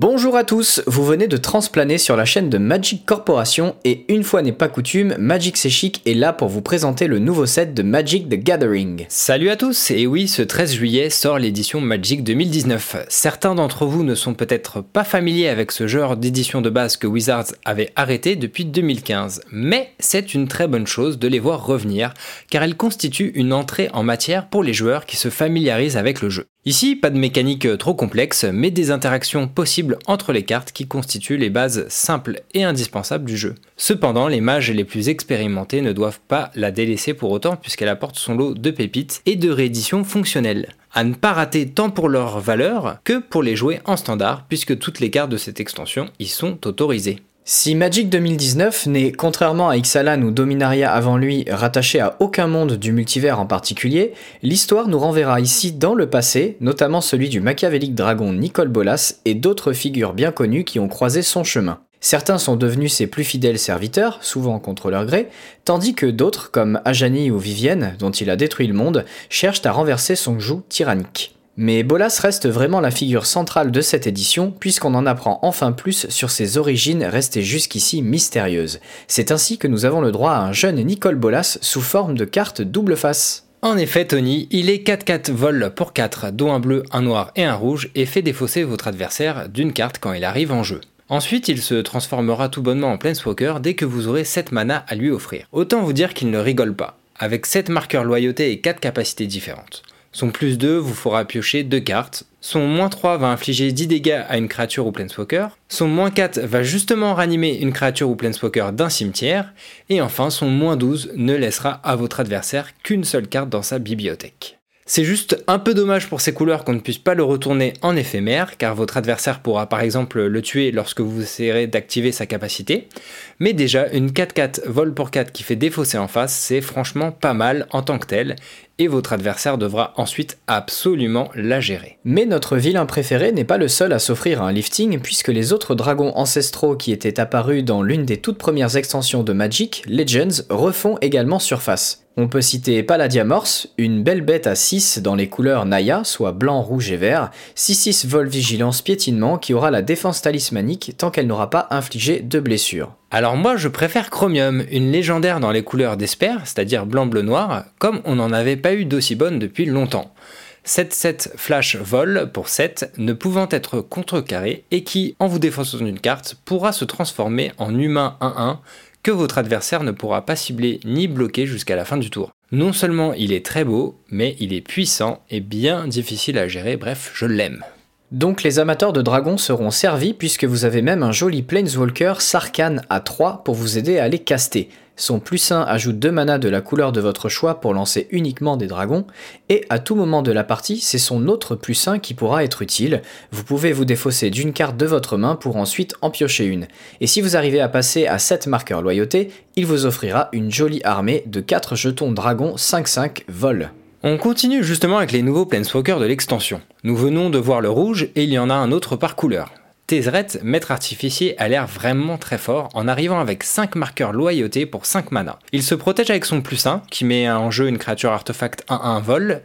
Bonjour à tous, vous venez de transplaner sur la chaîne de Magic Corporation et une fois n'est pas coutume, Magic C'est Chic est là pour vous présenter le nouveau set de Magic the Gathering. Salut à tous, et oui, ce 13 juillet sort l'édition Magic 2019. Certains d'entre vous ne sont peut-être pas familiers avec ce genre d'édition de base que Wizards avait arrêté depuis 2015, mais c'est une très bonne chose de les voir revenir, car elle constitue une entrée en matière pour les joueurs qui se familiarisent avec le jeu. Ici, pas de mécanique trop complexe, mais des interactions possibles entre les cartes qui constituent les bases simples et indispensables du jeu. Cependant, les mages les plus expérimentés ne doivent pas la délaisser pour autant puisqu'elle apporte son lot de pépites et de rééditions fonctionnelles. À ne pas rater tant pour leur valeur que pour les jouer en standard puisque toutes les cartes de cette extension y sont autorisées. Si Magic 2019 n'est, contrairement à Ixalan ou Dominaria avant lui, rattaché à aucun monde du multivers en particulier, l'histoire nous renverra ici dans le passé, notamment celui du machiavélique dragon Nicole Bolas et d'autres figures bien connues qui ont croisé son chemin. Certains sont devenus ses plus fidèles serviteurs, souvent contre leur gré, tandis que d'autres, comme Ajani ou Vivienne, dont il a détruit le monde, cherchent à renverser son joug tyrannique. Mais Bolas reste vraiment la figure centrale de cette édition, puisqu'on en apprend enfin plus sur ses origines restées jusqu'ici mystérieuses. C'est ainsi que nous avons le droit à un jeune Nicole Bolas sous forme de carte double face. En effet, Tony, il est 4-4 vol pour 4, dont un bleu, un noir et un rouge, et fait défausser votre adversaire d'une carte quand il arrive en jeu. Ensuite, il se transformera tout bonnement en Planeswalker dès que vous aurez 7 mana à lui offrir. Autant vous dire qu'il ne rigole pas, avec 7 marqueurs loyauté et 4 capacités différentes. Son plus 2 vous fera piocher 2 cartes. Son moins 3 va infliger 10 dégâts à une créature ou planeswalker. Son moins 4 va justement ranimer une créature ou planeswalker d'un cimetière. Et enfin, son moins 12 ne laissera à votre adversaire qu'une seule carte dans sa bibliothèque. C'est juste un peu dommage pour ces couleurs qu'on ne puisse pas le retourner en éphémère, car votre adversaire pourra par exemple le tuer lorsque vous essayerez d'activer sa capacité. Mais déjà, une 4-4 vol pour 4 qui fait défausser en face, c'est franchement pas mal en tant que tel, et votre adversaire devra ensuite absolument la gérer. Mais notre vilain préféré n'est pas le seul à s'offrir un lifting, puisque les autres dragons ancestraux qui étaient apparus dans l'une des toutes premières extensions de Magic, Legends, refont également surface. On peut citer Palladiamorse, une belle bête à 6 dans les couleurs Naya, soit blanc, rouge et vert, 6-6 vol vigilance piétinement qui aura la défense talismanique tant qu'elle n'aura pas infligé de blessures. Alors moi je préfère Chromium, une légendaire dans les couleurs d'Esper, c'est-à-dire blanc, bleu, noir, comme on n'en avait pas eu d'aussi bonne depuis longtemps. 7-7 flash vol pour 7 ne pouvant être contrecarré et qui, en vous défonçant une carte, pourra se transformer en humain 1-1 votre adversaire ne pourra pas cibler ni bloquer jusqu'à la fin du tour. Non seulement il est très beau, mais il est puissant et bien difficile à gérer, bref, je l'aime. Donc les amateurs de dragons seront servis puisque vous avez même un joli Planeswalker Sarkhan à 3 pour vous aider à les caster. Son plus 1 ajoute 2 mana de la couleur de votre choix pour lancer uniquement des dragons, et à tout moment de la partie, c'est son autre plus 1 qui pourra être utile. Vous pouvez vous défausser d'une carte de votre main pour ensuite en piocher une. Et si vous arrivez à passer à 7 marqueurs loyauté, il vous offrira une jolie armée de 4 jetons dragons 5-5 vol. On continue justement avec les nouveaux Planeswalkers de l'extension. Nous venons de voir le rouge et il y en a un autre par couleur. Tézret, maître artificier, a l'air vraiment très fort en arrivant avec 5 marqueurs loyauté pour 5 mana. Il se protège avec son plus 1, qui met en jeu une créature artefact 1-1 vol,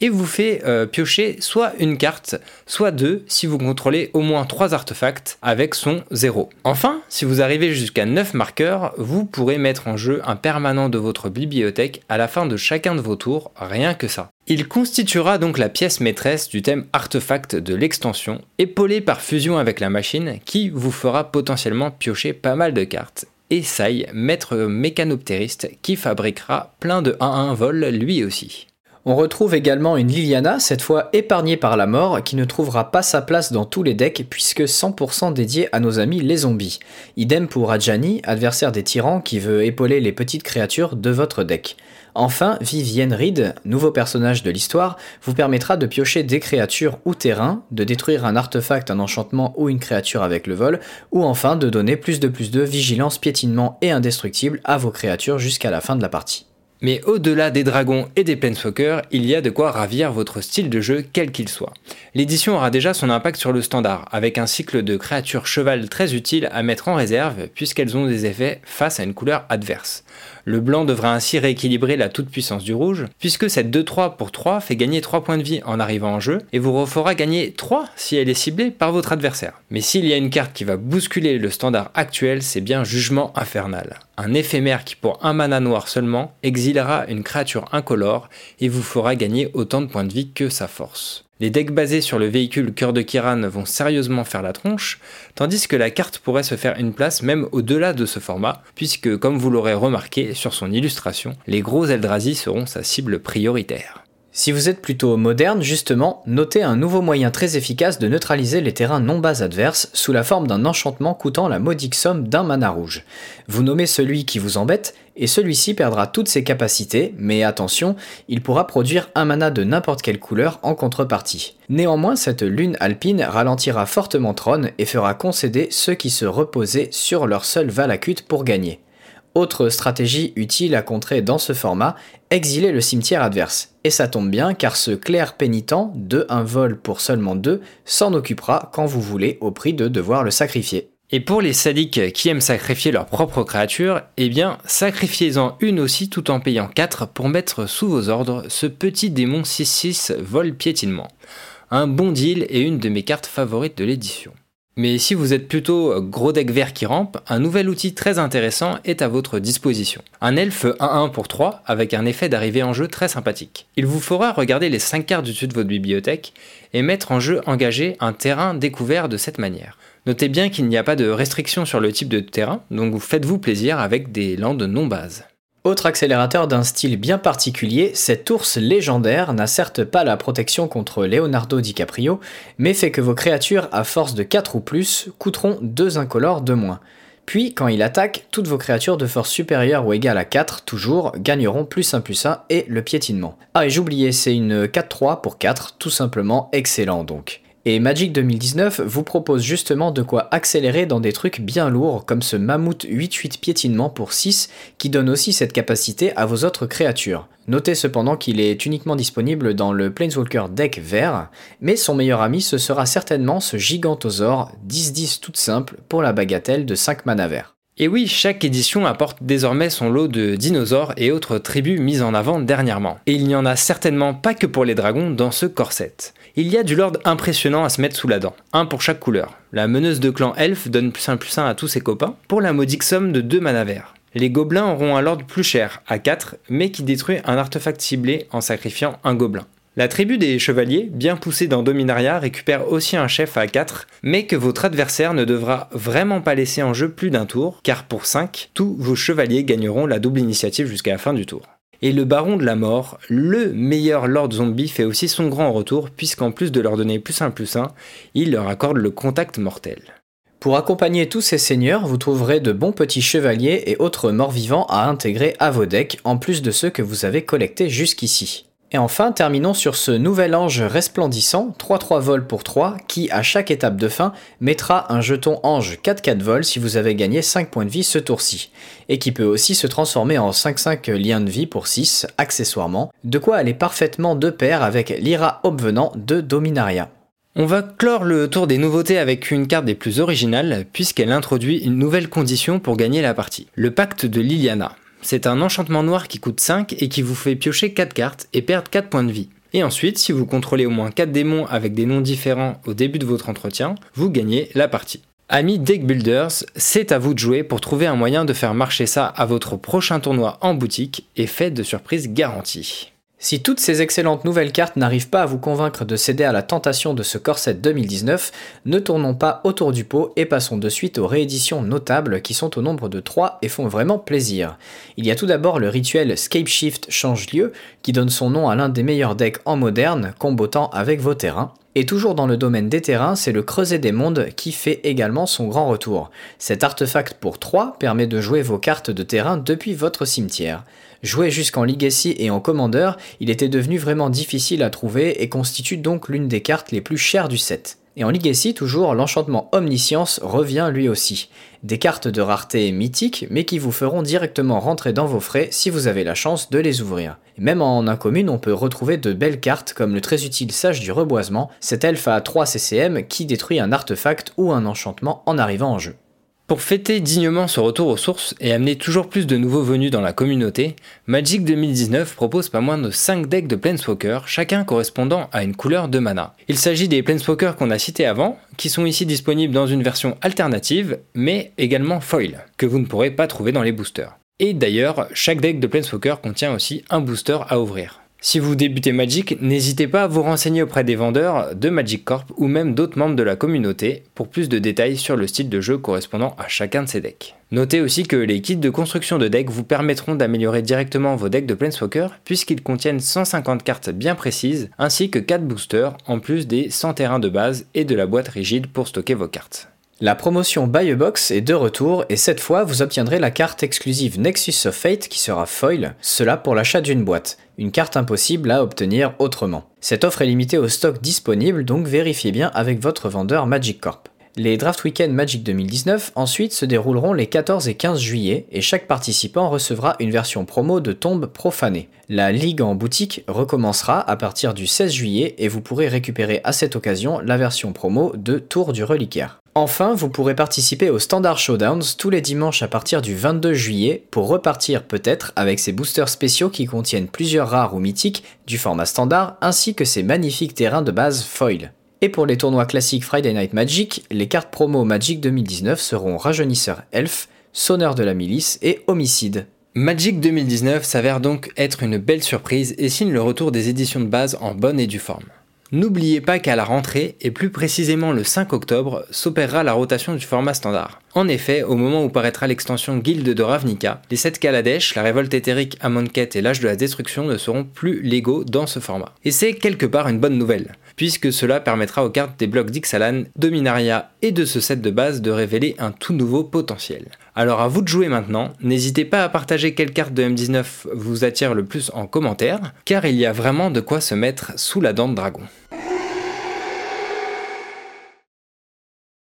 et vous fait euh, piocher soit une carte, soit deux si vous contrôlez au moins 3 artefacts avec son 0. Enfin, si vous arrivez jusqu'à 9 marqueurs, vous pourrez mettre en jeu un permanent de votre bibliothèque à la fin de chacun de vos tours, rien que ça. Il constituera donc la pièce maîtresse du thème artefact de l'extension, épaulé par fusion avec la machine qui vous fera potentiellement piocher pas mal de cartes. Et Sai, maître mécanoptériste, qui fabriquera plein de 1-1 vol lui aussi. On retrouve également une Liliana, cette fois épargnée par la mort, qui ne trouvera pas sa place dans tous les decks puisque 100% dédié à nos amis les zombies. Idem pour Adjani, adversaire des tyrans qui veut épauler les petites créatures de votre deck. Enfin, Vivienne Reed, nouveau personnage de l'histoire, vous permettra de piocher des créatures ou terrains, de détruire un artefact, un enchantement ou une créature avec le vol, ou enfin de donner plus de plus de vigilance, piétinement et indestructible à vos créatures jusqu'à la fin de la partie. Mais au-delà des dragons et des planeswalkers, il y a de quoi ravir votre style de jeu quel qu'il soit. L'édition aura déjà son impact sur le standard, avec un cycle de créatures cheval très utile à mettre en réserve puisqu'elles ont des effets face à une couleur adverse. Le blanc devra ainsi rééquilibrer la toute-puissance du rouge, puisque cette 2-3 pour 3 fait gagner 3 points de vie en arrivant en jeu, et vous refera gagner 3 si elle est ciblée par votre adversaire. Mais s'il y a une carte qui va bousculer le standard actuel, c'est bien Jugement Infernal. Un éphémère qui pour un mana noir seulement exilera une créature incolore et vous fera gagner autant de points de vie que sa force. Les decks basés sur le véhicule Cœur de Kiran vont sérieusement faire la tronche, tandis que la carte pourrait se faire une place même au-delà de ce format, puisque comme vous l'aurez remarqué sur son illustration, les gros Eldrazi seront sa cible prioritaire. Si vous êtes plutôt moderne, justement, notez un nouveau moyen très efficace de neutraliser les terrains non bas adverses sous la forme d'un enchantement coûtant la modique somme d'un mana rouge. Vous nommez celui qui vous embête, et celui-ci perdra toutes ses capacités, mais attention, il pourra produire un mana de n'importe quelle couleur en contrepartie. Néanmoins, cette lune alpine ralentira fortement Tron et fera concéder ceux qui se reposaient sur leur seul Valakut pour gagner. Autre stratégie utile à contrer dans ce format, exiler le cimetière adverse. Et ça tombe bien car ce clair pénitent de un vol pour seulement deux s'en occupera quand vous voulez au prix de devoir le sacrifier. Et pour les sadiques qui aiment sacrifier leur propre créature, eh bien, sacrifiez-en une aussi tout en payant 4 pour mettre sous vos ordres ce petit démon 6-6 vol piétinement. Un bon deal et une de mes cartes favorites de l'édition. Mais si vous êtes plutôt gros deck vert qui rampe, un nouvel outil très intéressant est à votre disposition. Un elfe 1-1 pour 3 avec un effet d'arrivée en jeu très sympathique. Il vous fera regarder les 5 cartes du dessus de votre bibliothèque et mettre en jeu engagé un terrain découvert de cette manière. Notez bien qu'il n'y a pas de restriction sur le type de terrain, donc faites-vous plaisir avec des landes non bases. Autre accélérateur d'un style bien particulier, cet ours légendaire n'a certes pas la protection contre Leonardo DiCaprio, mais fait que vos créatures à force de 4 ou plus coûteront 2 incolores de moins. Puis, quand il attaque, toutes vos créatures de force supérieure ou égale à 4, toujours, gagneront plus 1 plus 1 et le piétinement. Ah et j'oubliais, c'est une 4-3 pour 4, tout simplement excellent donc. Et Magic 2019 vous propose justement de quoi accélérer dans des trucs bien lourds comme ce Mammouth 8-8 piétinement pour 6 qui donne aussi cette capacité à vos autres créatures. Notez cependant qu'il est uniquement disponible dans le Planeswalker deck vert, mais son meilleur ami ce sera certainement ce Gigantosaure 10-10 toute simple pour la bagatelle de 5 mana vert. Et oui, chaque édition apporte désormais son lot de dinosaures et autres tribus mises en avant dernièrement. Et il n'y en a certainement pas que pour les dragons dans ce corset. Il y a du lord impressionnant à se mettre sous la dent, un pour chaque couleur. La meneuse de clan elfe donne plus un plus un à tous ses copains, pour la modique somme de 2 mana verts. Les gobelins auront un lord plus cher, à 4, mais qui détruit un artefact ciblé en sacrifiant un gobelin. La tribu des chevaliers, bien poussée dans Dominaria, récupère aussi un chef à 4, mais que votre adversaire ne devra vraiment pas laisser en jeu plus d'un tour, car pour 5, tous vos chevaliers gagneront la double initiative jusqu'à la fin du tour. Et le baron de la mort, le meilleur lord zombie, fait aussi son grand retour, puisqu'en plus de leur donner plus un plus un, il leur accorde le contact mortel. Pour accompagner tous ces seigneurs, vous trouverez de bons petits chevaliers et autres morts vivants à intégrer à vos decks, en plus de ceux que vous avez collectés jusqu'ici. Et enfin, terminons sur ce nouvel ange resplendissant, 3-3 vols pour 3, qui à chaque étape de fin mettra un jeton ange 4-4 vols si vous avez gagné 5 points de vie ce tour-ci, et qui peut aussi se transformer en 5-5 liens de vie pour 6, accessoirement, de quoi aller parfaitement de pair avec l'Ira Obvenant de Dominaria. On va clore le tour des nouveautés avec une carte des plus originales, puisqu'elle introduit une nouvelle condition pour gagner la partie, le pacte de Liliana. C'est un enchantement noir qui coûte 5 et qui vous fait piocher 4 cartes et perdre 4 points de vie. Et ensuite, si vous contrôlez au moins 4 démons avec des noms différents au début de votre entretien, vous gagnez la partie. Amis Deck Builders, c'est à vous de jouer pour trouver un moyen de faire marcher ça à votre prochain tournoi en boutique et faites de surprise garantie. Si toutes ces excellentes nouvelles cartes n'arrivent pas à vous convaincre de céder à la tentation de ce corset 2019, ne tournons pas autour du pot et passons de suite aux rééditions notables qui sont au nombre de 3 et font vraiment plaisir. Il y a tout d'abord le rituel Scape Shift Change Lieu qui donne son nom à l'un des meilleurs decks en moderne, combotant avec vos terrains. Et toujours dans le domaine des terrains, c'est le creuset des mondes qui fait également son grand retour. Cet artefact pour 3 permet de jouer vos cartes de terrain depuis votre cimetière. Joué jusqu'en Legacy et en Commander, il était devenu vraiment difficile à trouver et constitue donc l'une des cartes les plus chères du set. Et en Legacy, toujours, l'enchantement Omniscience revient lui aussi. Des cartes de rareté mythiques, mais qui vous feront directement rentrer dans vos frais si vous avez la chance de les ouvrir. même en incommune, on peut retrouver de belles cartes comme le très utile Sage du Reboisement, cet elfe à 3 CCM qui détruit un artefact ou un enchantement en arrivant en jeu. Pour fêter dignement ce retour aux sources et amener toujours plus de nouveaux venus dans la communauté, Magic 2019 propose pas moins de 5 decks de Planeswalker, chacun correspondant à une couleur de mana. Il s'agit des Planeswalker qu'on a cités avant, qui sont ici disponibles dans une version alternative, mais également foil, que vous ne pourrez pas trouver dans les boosters. Et d'ailleurs, chaque deck de Planeswalker contient aussi un booster à ouvrir. Si vous débutez Magic, n'hésitez pas à vous renseigner auprès des vendeurs de Magic Corp ou même d'autres membres de la communauté pour plus de détails sur le style de jeu correspondant à chacun de ces decks. Notez aussi que les kits de construction de decks vous permettront d'améliorer directement vos decks de Planeswalker puisqu'ils contiennent 150 cartes bien précises ainsi que 4 boosters en plus des 100 terrains de base et de la boîte rigide pour stocker vos cartes. La promotion Buy a Box est de retour et cette fois vous obtiendrez la carte exclusive Nexus of Fate qui sera foil, cela pour l'achat d'une boîte, une carte impossible à obtenir autrement. Cette offre est limitée au stock disponible donc vérifiez bien avec votre vendeur Magic Corp. Les Draft Weekend Magic 2019 ensuite se dérouleront les 14 et 15 juillet et chaque participant recevra une version promo de Tombe profanée. La ligue en boutique recommencera à partir du 16 juillet et vous pourrez récupérer à cette occasion la version promo de Tour du Reliquaire. Enfin, vous pourrez participer au Standard Showdowns tous les dimanches à partir du 22 juillet pour repartir peut-être avec ces boosters spéciaux qui contiennent plusieurs rares ou mythiques du format standard ainsi que ces magnifiques terrains de base foil. Et pour les tournois classiques Friday Night Magic, les cartes promo Magic 2019 seront Rajeunisseur Elf, Sonneur de la Milice et Homicide. Magic 2019 s'avère donc être une belle surprise et signe le retour des éditions de base en bonne et due forme. N'oubliez pas qu'à la rentrée, et plus précisément le 5 octobre, s'opérera la rotation du format standard. En effet, au moment où paraîtra l'extension Guilde de Ravnica, les 7 Kaladesh, la révolte éthérique Amonkhet et l'âge de la destruction ne seront plus légaux dans ce format. Et c'est quelque part une bonne nouvelle, puisque cela permettra aux cartes des blocs d'Ixalan, Dominaria et de ce set de base de révéler un tout nouveau potentiel. Alors à vous de jouer maintenant, n'hésitez pas à partager quelle carte de M19 vous attire le plus en commentaire, car il y a vraiment de quoi se mettre sous la dent de dragon.